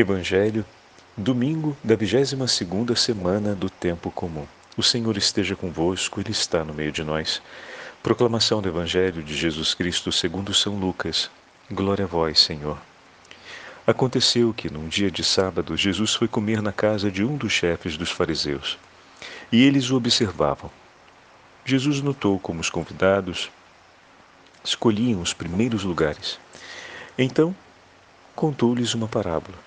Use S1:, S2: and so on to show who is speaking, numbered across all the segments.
S1: Evangelho, domingo da 22ª semana do tempo comum. O Senhor esteja convosco, ele está no meio de nós. Proclamação do Evangelho de Jesus Cristo segundo São Lucas. Glória a vós, Senhor. Aconteceu que num dia de sábado Jesus foi comer na casa de um dos chefes dos fariseus. E eles o observavam. Jesus notou como os convidados escolhiam os primeiros lugares. Então, contou-lhes uma parábola.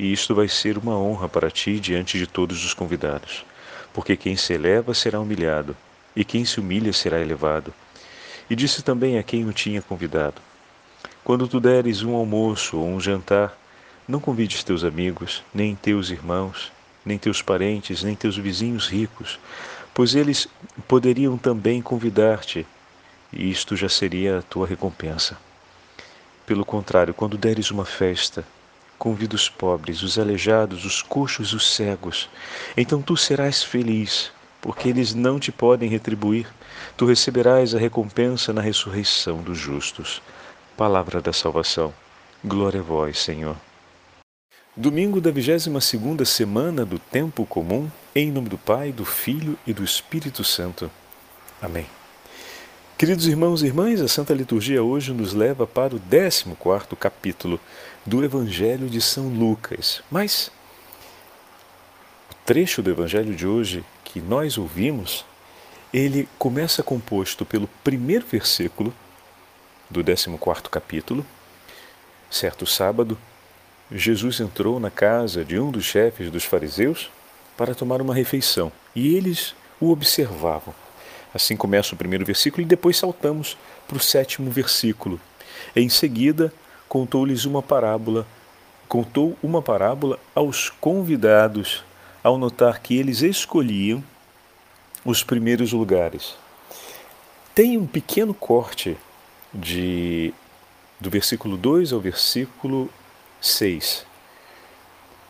S1: e isto vai ser uma honra para ti diante de todos os convidados. Porque quem se eleva será humilhado, e quem se humilha será elevado. E disse também a quem o tinha convidado: Quando tu deres um almoço ou um jantar, não convides teus amigos, nem teus irmãos, nem teus parentes, nem teus vizinhos ricos, pois eles poderiam também convidar-te, e isto já seria a tua recompensa. Pelo contrário, quando deres uma festa, Convida os pobres, os aleijados, os coxos, os cegos. Então tu serás feliz, porque eles não te podem retribuir. Tu receberás a recompensa na ressurreição dos justos. Palavra da salvação. Glória a vós, Senhor. Domingo da 22ª semana do tempo comum, em nome do Pai, do Filho e do Espírito Santo. Amém. Queridos irmãos e irmãs, a Santa Liturgia hoje nos leva para o 14º capítulo do Evangelho de São Lucas. Mas o trecho do Evangelho de hoje que nós ouvimos, ele começa composto pelo primeiro versículo do 14º capítulo. Certo sábado, Jesus entrou na casa de um dos chefes dos fariseus para tomar uma refeição, e eles o observavam. Assim começa o primeiro versículo e depois saltamos para o sétimo versículo. Em seguida, contou-lhes uma parábola, contou uma parábola aos convidados, ao notar que eles escolhiam os primeiros lugares. Tem um pequeno corte de do versículo 2 ao versículo 6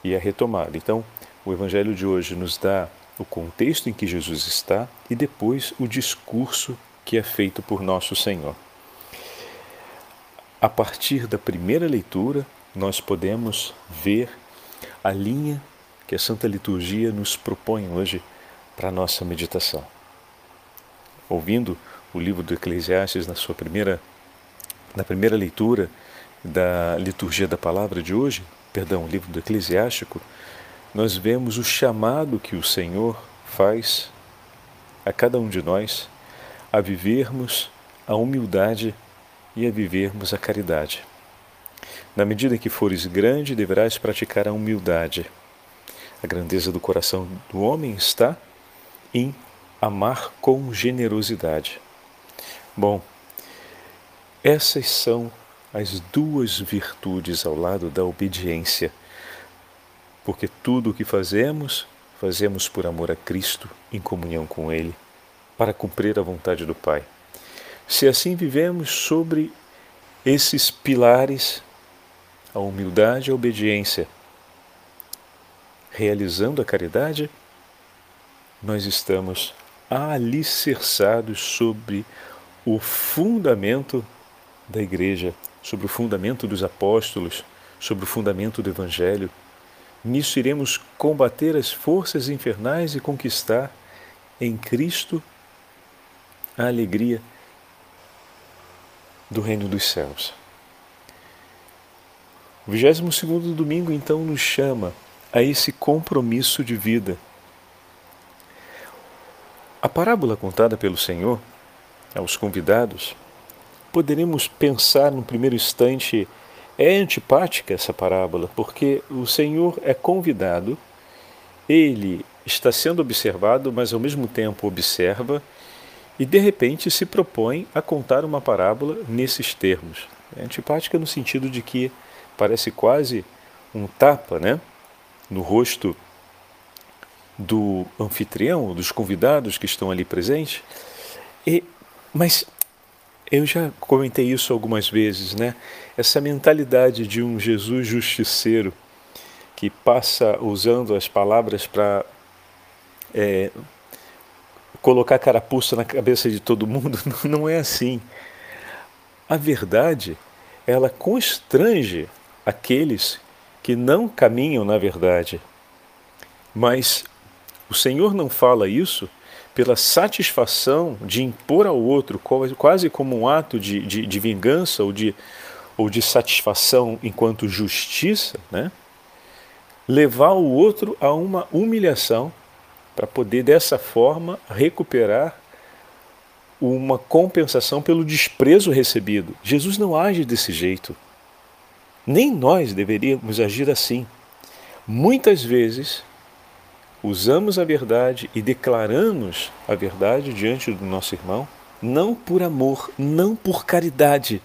S1: e é retomada. Então, o evangelho de hoje nos dá o contexto em que Jesus está e depois o discurso que é feito por nosso Senhor. A partir da primeira leitura, nós podemos ver a linha que a Santa Liturgia nos propõe hoje para a nossa meditação. Ouvindo o livro do Eclesiastes na sua primeira na primeira leitura da liturgia da palavra de hoje, perdão, o livro do Eclesiástico, nós vemos o chamado que o Senhor faz a cada um de nós a vivermos a humildade e a vivermos a caridade. Na medida que fores grande, deverás praticar a humildade. A grandeza do coração do homem está em amar com generosidade. Bom, essas são as duas virtudes ao lado da obediência porque tudo o que fazemos, fazemos por amor a Cristo, em comunhão com Ele, para cumprir a vontade do Pai. Se assim vivemos sobre esses pilares, a humildade e a obediência, realizando a caridade, nós estamos alicerçados sobre o fundamento da Igreja, sobre o fundamento dos apóstolos, sobre o fundamento do Evangelho, Nisso iremos combater as forças infernais e conquistar em Cristo a alegria do reino dos céus. O 22 domingo então nos chama a esse compromisso de vida. A parábola contada pelo Senhor aos convidados, poderemos pensar no primeiro instante é antipática essa parábola, porque o Senhor é convidado, ele está sendo observado, mas ao mesmo tempo observa e de repente se propõe a contar uma parábola nesses termos. É antipática no sentido de que parece quase um tapa, né? no rosto do anfitrião, dos convidados que estão ali presentes. E, mas eu já comentei isso algumas vezes, né? Essa mentalidade de um Jesus justiceiro que passa usando as palavras para é, colocar carapuça na cabeça de todo mundo, não é assim. A verdade, ela constrange aqueles que não caminham na verdade. Mas o Senhor não fala isso pela satisfação de impor ao outro, quase como um ato de, de, de vingança ou de, ou de satisfação enquanto justiça, né? levar o outro a uma humilhação para poder dessa forma recuperar uma compensação pelo desprezo recebido. Jesus não age desse jeito. Nem nós deveríamos agir assim. Muitas vezes usamos a verdade e declaramos a verdade diante do nosso irmão, não por amor, não por caridade,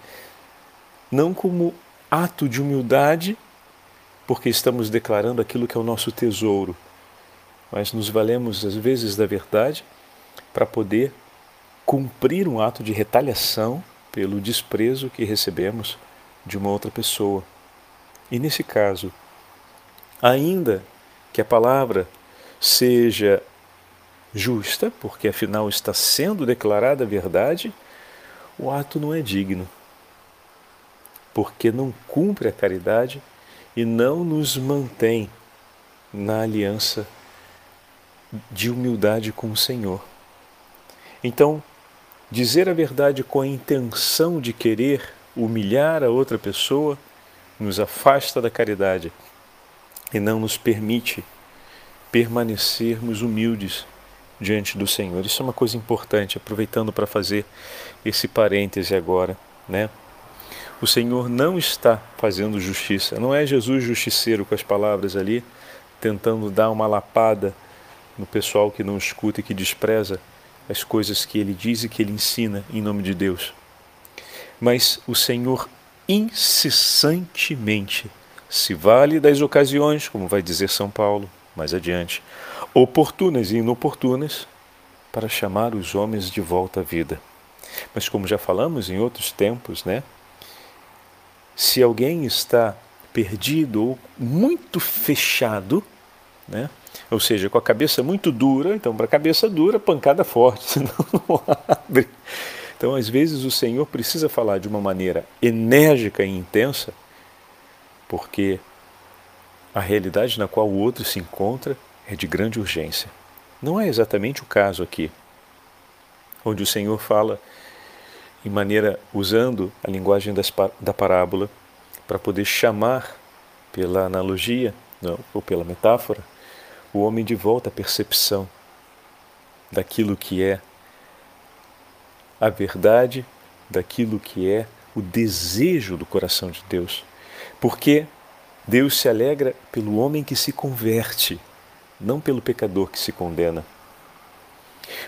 S1: não como ato de humildade, porque estamos declarando aquilo que é o nosso tesouro, mas nos valemos às vezes da verdade para poder cumprir um ato de retaliação pelo desprezo que recebemos de uma outra pessoa. E nesse caso, ainda que a palavra seja justa, porque afinal está sendo declarada a verdade, o ato não é digno, porque não cumpre a caridade e não nos mantém na aliança de humildade com o Senhor. Então, dizer a verdade com a intenção de querer humilhar a outra pessoa nos afasta da caridade e não nos permite permanecermos humildes diante do Senhor. Isso é uma coisa importante, aproveitando para fazer esse parêntese agora, né? O Senhor não está fazendo justiça. Não é Jesus justiceiro com as palavras ali, tentando dar uma lapada no pessoal que não escuta e que despreza as coisas que ele diz e que ele ensina em nome de Deus. Mas o Senhor incessantemente se vale das ocasiões, como vai dizer São Paulo mais adiante, oportunas e inoportunas, para chamar os homens de volta à vida. Mas como já falamos em outros tempos, né? Se alguém está perdido ou muito fechado, né? Ou seja, com a cabeça muito dura, então para a cabeça dura, pancada forte, senão não abre. Então, às vezes, o Senhor precisa falar de uma maneira enérgica e intensa, porque a realidade na qual o outro se encontra é de grande urgência. Não é exatamente o caso aqui, onde o Senhor fala em maneira usando a linguagem das, da parábola para poder chamar pela analogia não, ou pela metáfora o homem de volta à percepção daquilo que é a verdade, daquilo que é o desejo do coração de Deus. Porque Deus se alegra pelo homem que se converte, não pelo pecador que se condena.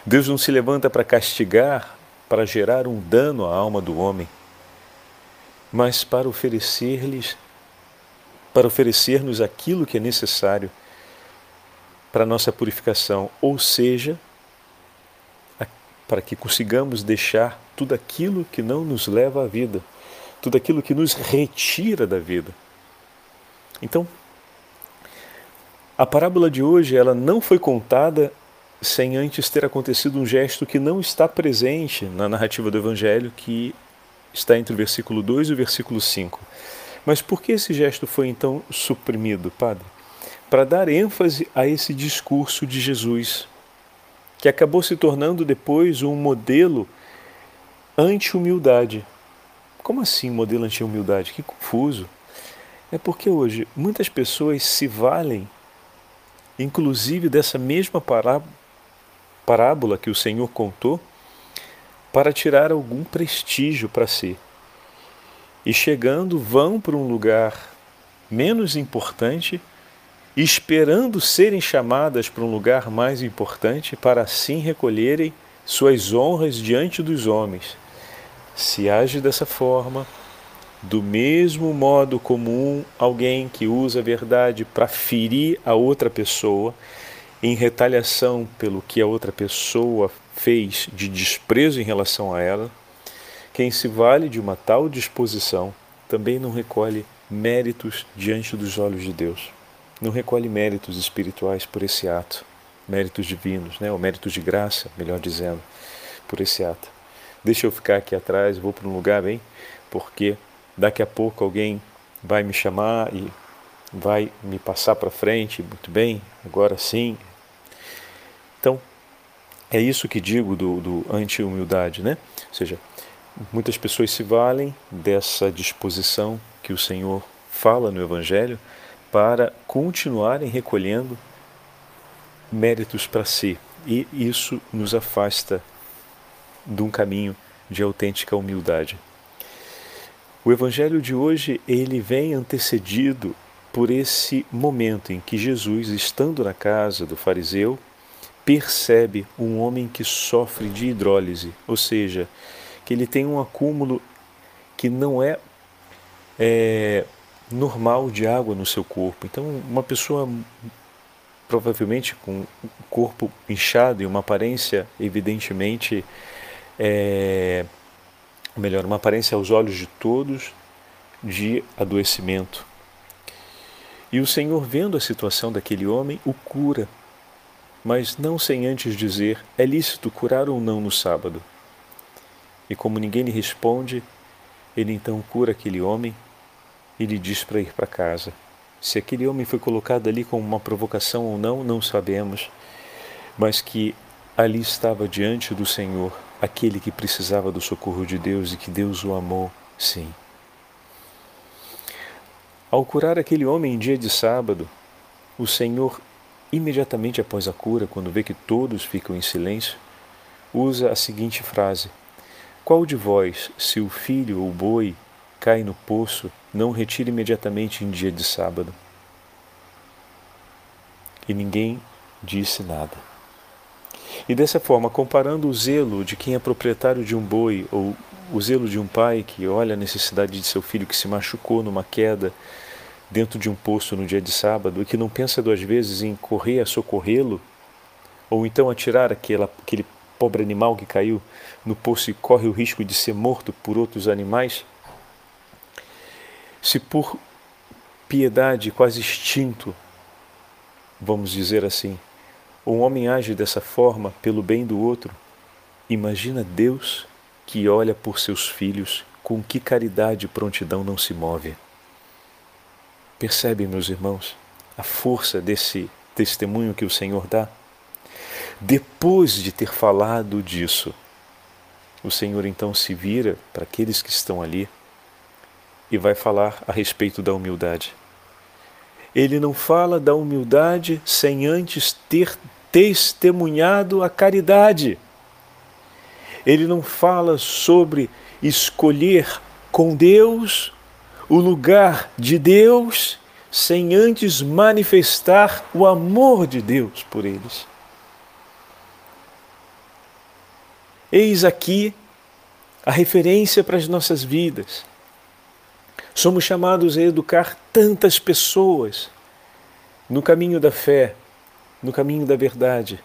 S1: Deus não se levanta para castigar, para gerar um dano à alma do homem, mas para oferecer-lhes para oferecer-nos aquilo que é necessário para nossa purificação, ou seja, para que consigamos deixar tudo aquilo que não nos leva à vida, tudo aquilo que nos retira da vida. Então, a parábola de hoje ela não foi contada sem antes ter acontecido um gesto que não está presente na narrativa do Evangelho, que está entre o versículo 2 e o versículo 5. Mas por que esse gesto foi então suprimido, Padre? para dar ênfase a esse discurso de Jesus, que acabou se tornando depois um modelo anti-humildade. Como assim modelo anti-humildade? Que confuso. É porque hoje muitas pessoas se valem, inclusive dessa mesma parábola que o Senhor contou, para tirar algum prestígio para si. E chegando, vão para um lugar menos importante esperando serem chamadas para um lugar mais importante para assim recolherem suas honras diante dos homens. Se age dessa forma, do mesmo modo comum alguém que usa a verdade para ferir a outra pessoa em retaliação pelo que a outra pessoa fez de desprezo em relação a ela, quem se vale de uma tal disposição também não recolhe méritos diante dos olhos de Deus. Não recolhe méritos espirituais por esse ato, méritos divinos, né? ou méritos de graça, melhor dizendo, por esse ato. Deixa eu ficar aqui atrás, vou para um lugar bem, porque daqui a pouco alguém vai me chamar e vai me passar para frente, muito bem, agora sim. Então, é isso que digo do, do anti-humildade, né? Ou seja, muitas pessoas se valem dessa disposição que o Senhor fala no Evangelho para continuarem recolhendo méritos para si. E isso nos afasta de um caminho de autêntica humildade. O evangelho de hoje, ele vem antecedido por esse momento em que Jesus, estando na casa do fariseu, percebe um homem que sofre de hidrólise, ou seja, que ele tem um acúmulo que não é, é normal de água no seu corpo. Então, uma pessoa provavelmente com o corpo inchado e uma aparência evidentemente é, melhor, uma aparência aos olhos de todos de adoecimento. E o Senhor, vendo a situação daquele homem, o cura, mas não sem antes dizer: é lícito curar ou não no sábado? E como ninguém lhe responde, ele então cura aquele homem e lhe diz para ir para casa. Se aquele homem foi colocado ali como uma provocação ou não, não sabemos, mas que ali estava diante do Senhor aquele que precisava do socorro de Deus e que Deus o amou, sim. Ao curar aquele homem em dia de sábado, o Senhor, imediatamente após a cura, quando vê que todos ficam em silêncio, usa a seguinte frase: Qual de vós, se o filho ou o boi cai no poço, não retira imediatamente em dia de sábado? E ninguém disse nada. E dessa forma, comparando o zelo de quem é proprietário de um boi ou o zelo de um pai que olha a necessidade de seu filho que se machucou numa queda dentro de um poço no dia de sábado e que não pensa duas vezes em correr a socorrê-lo, ou então atirar aquela, aquele pobre animal que caiu no poço e corre o risco de ser morto por outros animais, se por piedade quase extinto, vamos dizer assim, um homem age dessa forma pelo bem do outro, imagina Deus que olha por seus filhos com que caridade e prontidão não se move. Percebe, meus irmãos, a força desse testemunho que o Senhor dá? Depois de ter falado disso, o Senhor então se vira para aqueles que estão ali e vai falar a respeito da humildade. Ele não fala da humildade sem antes ter testemunhado a caridade. Ele não fala sobre escolher com Deus o lugar de Deus sem antes manifestar o amor de Deus por eles. Eis aqui a referência para as nossas vidas. Somos chamados a educar tantas pessoas no caminho da fé, no caminho da verdade.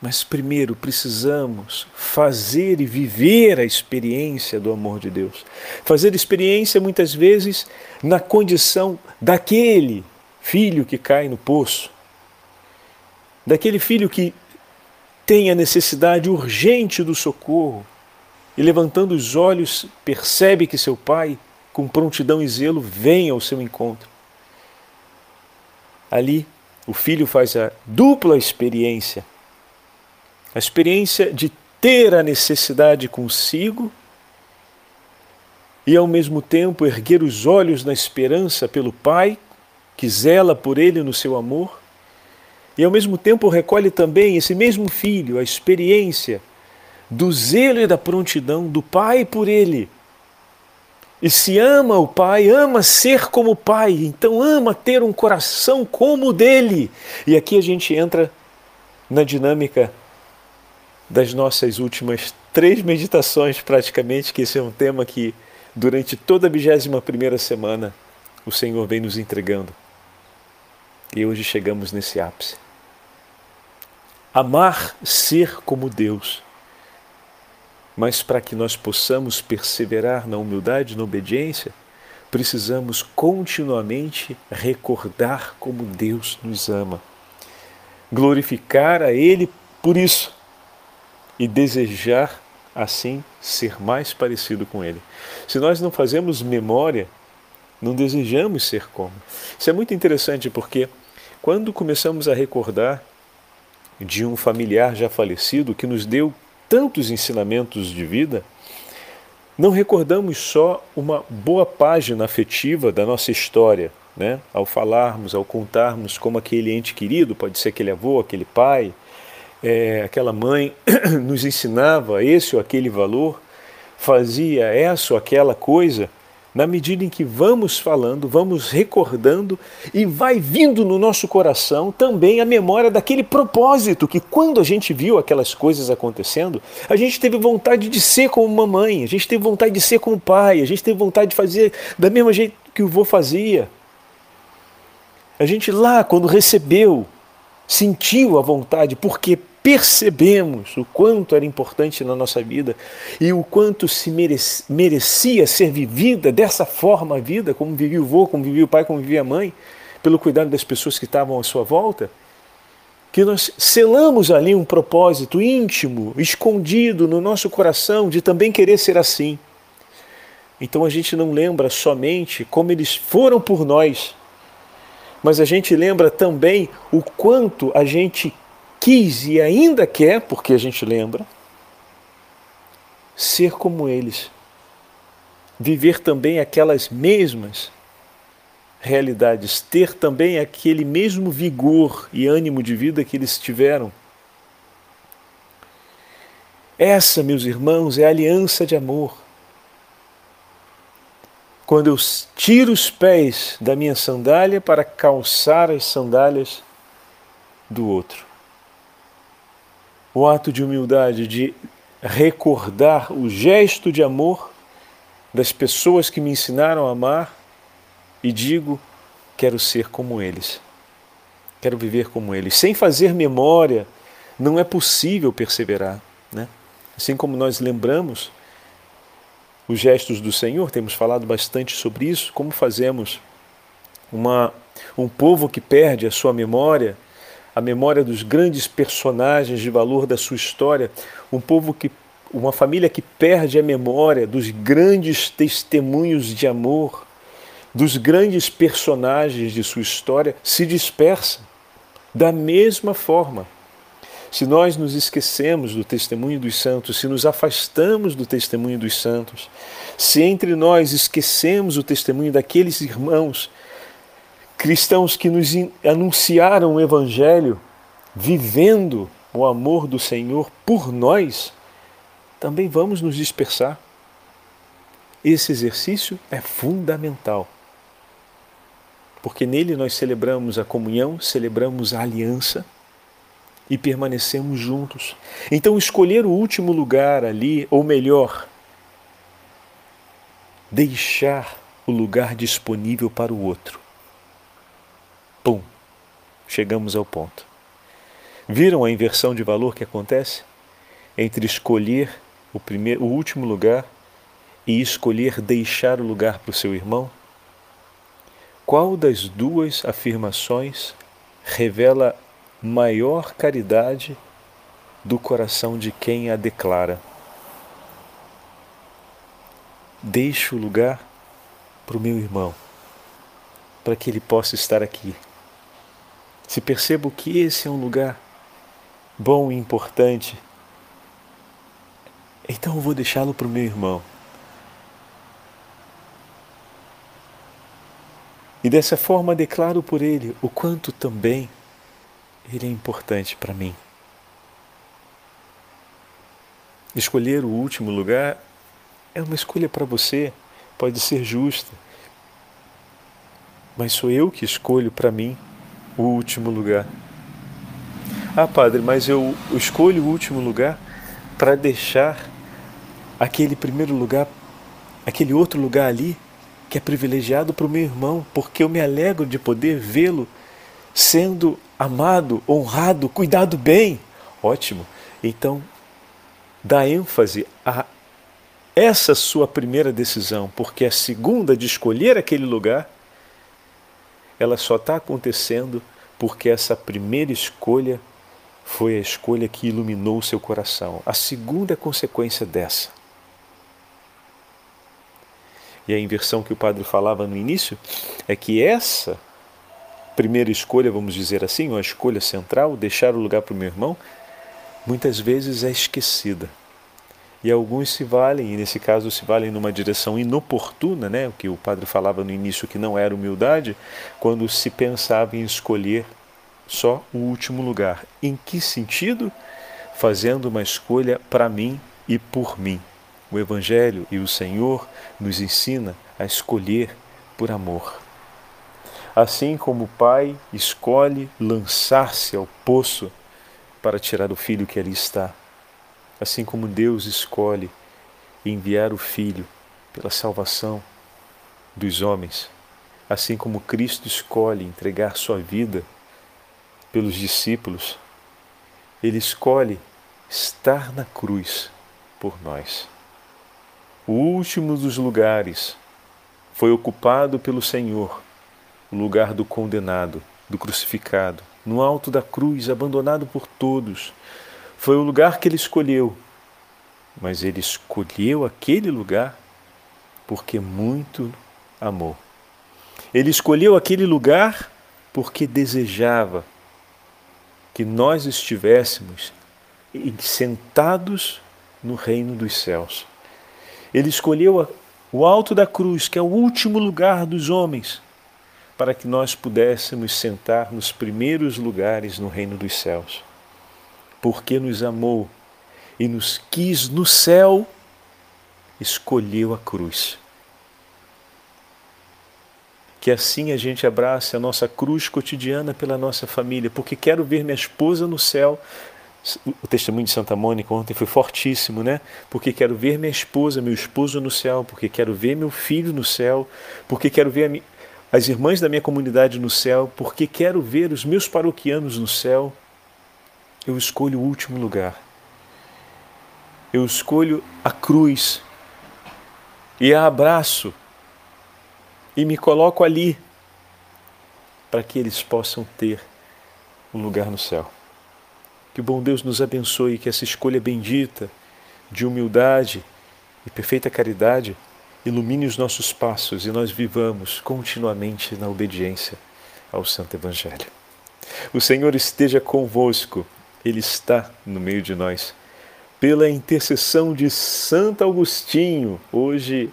S1: Mas primeiro precisamos fazer e viver a experiência do amor de Deus. Fazer experiência muitas vezes na condição daquele filho que cai no poço, daquele filho que tem a necessidade urgente do socorro e levantando os olhos percebe que seu pai, com prontidão e zelo, vem ao seu encontro. Ali o filho faz a dupla experiência. A experiência de ter a necessidade consigo e ao mesmo tempo erguer os olhos na esperança pelo Pai, que zela por ele no seu amor, e ao mesmo tempo recolhe também esse mesmo filho a experiência do zelo e da prontidão do Pai por ele e se ama o Pai, ama ser como o Pai, então ama ter um coração como o dele. E aqui a gente entra na dinâmica das nossas últimas três meditações, praticamente, que esse é um tema que durante toda a vigésima primeira semana, o Senhor vem nos entregando. E hoje chegamos nesse ápice. Amar ser como Deus. Mas para que nós possamos perseverar na humildade, na obediência, precisamos continuamente recordar como Deus nos ama, glorificar a Ele por isso e desejar assim ser mais parecido com Ele. Se nós não fazemos memória, não desejamos ser como. Isso é muito interessante porque quando começamos a recordar de um familiar já falecido que nos deu tantos ensinamentos de vida, não recordamos só uma boa página afetiva da nossa história, né? ao falarmos, ao contarmos como aquele ente querido, pode ser aquele avô, aquele pai, é, aquela mãe, nos ensinava esse ou aquele valor, fazia essa ou aquela coisa, na medida em que vamos falando, vamos recordando e vai vindo no nosso coração também a memória daquele propósito que quando a gente viu aquelas coisas acontecendo, a gente teve vontade de ser como mamãe, a gente teve vontade de ser como pai, a gente teve vontade de fazer da mesma jeito que o vô fazia. A gente lá, quando recebeu, sentiu a vontade, porque percebemos o quanto era importante na nossa vida e o quanto se merecia ser vivida dessa forma a vida, como vivia o avô, como vivia o pai, como vivia a mãe, pelo cuidado das pessoas que estavam à sua volta, que nós selamos ali um propósito íntimo, escondido no nosso coração de também querer ser assim. Então a gente não lembra somente como eles foram por nós, mas a gente lembra também o quanto a gente quis e ainda quer, porque a gente lembra, ser como eles. Viver também aquelas mesmas realidades, ter também aquele mesmo vigor e ânimo de vida que eles tiveram. Essa, meus irmãos, é a aliança de amor. Quando eu tiro os pés da minha sandália para calçar as sandálias do outro o ato de humildade, de recordar o gesto de amor das pessoas que me ensinaram a amar e digo: quero ser como eles, quero viver como eles. Sem fazer memória, não é possível perseverar. Né? Assim como nós lembramos os gestos do Senhor, temos falado bastante sobre isso, como fazemos uma, um povo que perde a sua memória a memória dos grandes personagens de valor da sua história, um povo que uma família que perde a memória dos grandes testemunhos de amor, dos grandes personagens de sua história, se dispersa. Da mesma forma, se nós nos esquecemos do testemunho dos santos, se nos afastamos do testemunho dos santos, se entre nós esquecemos o testemunho daqueles irmãos cristãos que nos anunciaram o Evangelho, vivendo o amor do Senhor por nós, também vamos nos dispersar. Esse exercício é fundamental, porque nele nós celebramos a comunhão, celebramos a aliança e permanecemos juntos. Então, escolher o último lugar ali, ou melhor, deixar o lugar disponível para o outro Pum! Chegamos ao ponto. Viram a inversão de valor que acontece? Entre escolher o, primeiro, o último lugar e escolher deixar o lugar para o seu irmão? Qual das duas afirmações revela maior caridade do coração de quem a declara? Deixo o lugar para o meu irmão, para que ele possa estar aqui se percebo que esse é um lugar bom e importante, então eu vou deixá-lo para o meu irmão. E dessa forma declaro por ele o quanto também ele é importante para mim. Escolher o último lugar é uma escolha para você, pode ser justa, mas sou eu que escolho para mim o último lugar. Ah, padre, mas eu escolho o último lugar para deixar aquele primeiro lugar aquele outro lugar ali que é privilegiado para o meu irmão, porque eu me alegro de poder vê-lo sendo amado, honrado, cuidado bem. Ótimo. Então, dá ênfase a essa sua primeira decisão, porque a segunda de escolher aquele lugar, ela só está acontecendo porque essa primeira escolha foi a escolha que iluminou o seu coração. A segunda é consequência dessa. E a inversão que o padre falava no início é que essa primeira escolha, vamos dizer assim, uma escolha central, deixar o lugar para o meu irmão, muitas vezes é esquecida. E alguns se valem, e nesse caso se valem numa direção inoportuna, né? o que o padre falava no início que não era humildade, quando se pensava em escolher só o último lugar. Em que sentido? Fazendo uma escolha para mim e por mim. O Evangelho e o Senhor nos ensina a escolher por amor. Assim como o pai escolhe lançar-se ao poço para tirar o filho que ali está, assim como Deus escolhe enviar o filho pela salvação dos homens, assim como Cristo escolhe entregar sua vida pelos discípulos, ele escolhe estar na cruz por nós. O último dos lugares foi ocupado pelo Senhor, o lugar do condenado, do crucificado, no alto da cruz, abandonado por todos. Foi o lugar que ele escolheu, mas ele escolheu aquele lugar porque muito amou. Ele escolheu aquele lugar porque desejava que nós estivéssemos sentados no reino dos céus. Ele escolheu o alto da cruz, que é o último lugar dos homens, para que nós pudéssemos sentar nos primeiros lugares no reino dos céus. Porque nos amou e nos quis no céu, escolheu a cruz que assim a gente abrace a nossa cruz cotidiana pela nossa família, porque quero ver minha esposa no céu. O testemunho de Santa Mônica ontem foi fortíssimo, né? Porque quero ver minha esposa, meu esposo no céu, porque quero ver meu filho no céu, porque quero ver as irmãs da minha comunidade no céu, porque quero ver os meus paroquianos no céu. Eu escolho o último lugar. Eu escolho a cruz e a abraço e me coloco ali para que eles possam ter um lugar no céu. Que o bom Deus nos abençoe, que essa escolha bendita de humildade e perfeita caridade ilumine os nossos passos e nós vivamos continuamente na obediência ao Santo Evangelho. O Senhor esteja convosco, Ele está no meio de nós. Pela intercessão de Santo Agostinho, hoje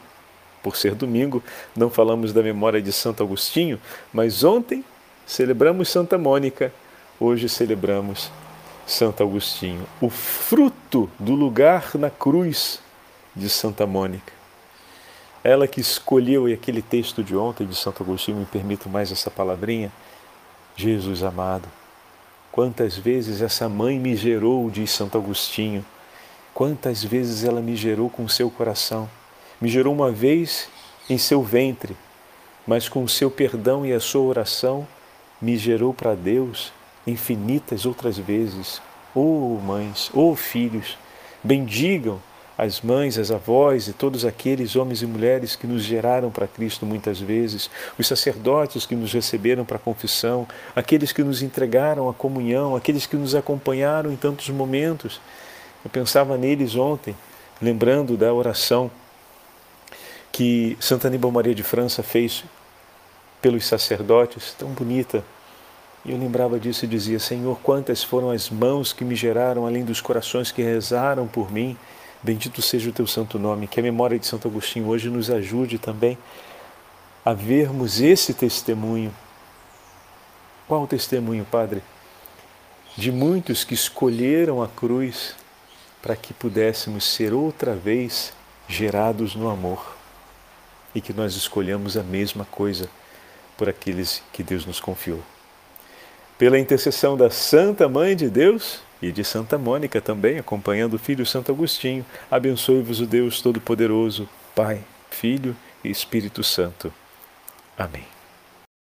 S1: por ser domingo, não falamos da memória de Santo Agostinho, mas ontem celebramos Santa Mônica, hoje celebramos Santo Agostinho, o fruto do lugar na cruz de Santa Mônica. Ela que escolheu, e aquele texto de ontem de Santo Agostinho, me permito mais essa palavrinha, Jesus amado. Quantas vezes essa mãe me gerou, diz Santo Agostinho, quantas vezes ela me gerou com seu coração me gerou uma vez em seu ventre, mas com o seu perdão e a sua oração me gerou para Deus infinitas outras vezes. Oh mães, oh filhos, bendigam as mães, as avós e todos aqueles homens e mulheres que nos geraram para Cristo muitas vezes, os sacerdotes que nos receberam para a confissão, aqueles que nos entregaram a comunhão, aqueles que nos acompanharam em tantos momentos. Eu pensava neles ontem, lembrando da oração que Santa Aníbal Maria de França fez pelos sacerdotes, tão bonita. E eu lembrava disso e dizia: Senhor, quantas foram as mãos que me geraram, além dos corações que rezaram por mim. Bendito seja o teu santo nome. Que a memória de Santo Agostinho hoje nos ajude também a vermos esse testemunho. Qual o testemunho, Padre? De muitos que escolheram a cruz para que pudéssemos ser outra vez gerados no amor e que nós escolhamos a mesma coisa por aqueles que Deus nos confiou. Pela intercessão da Santa Mãe de Deus e de Santa Mônica também, acompanhando o filho Santo Agostinho, abençoe-vos o Deus Todo-Poderoso, Pai, Filho e Espírito Santo. Amém.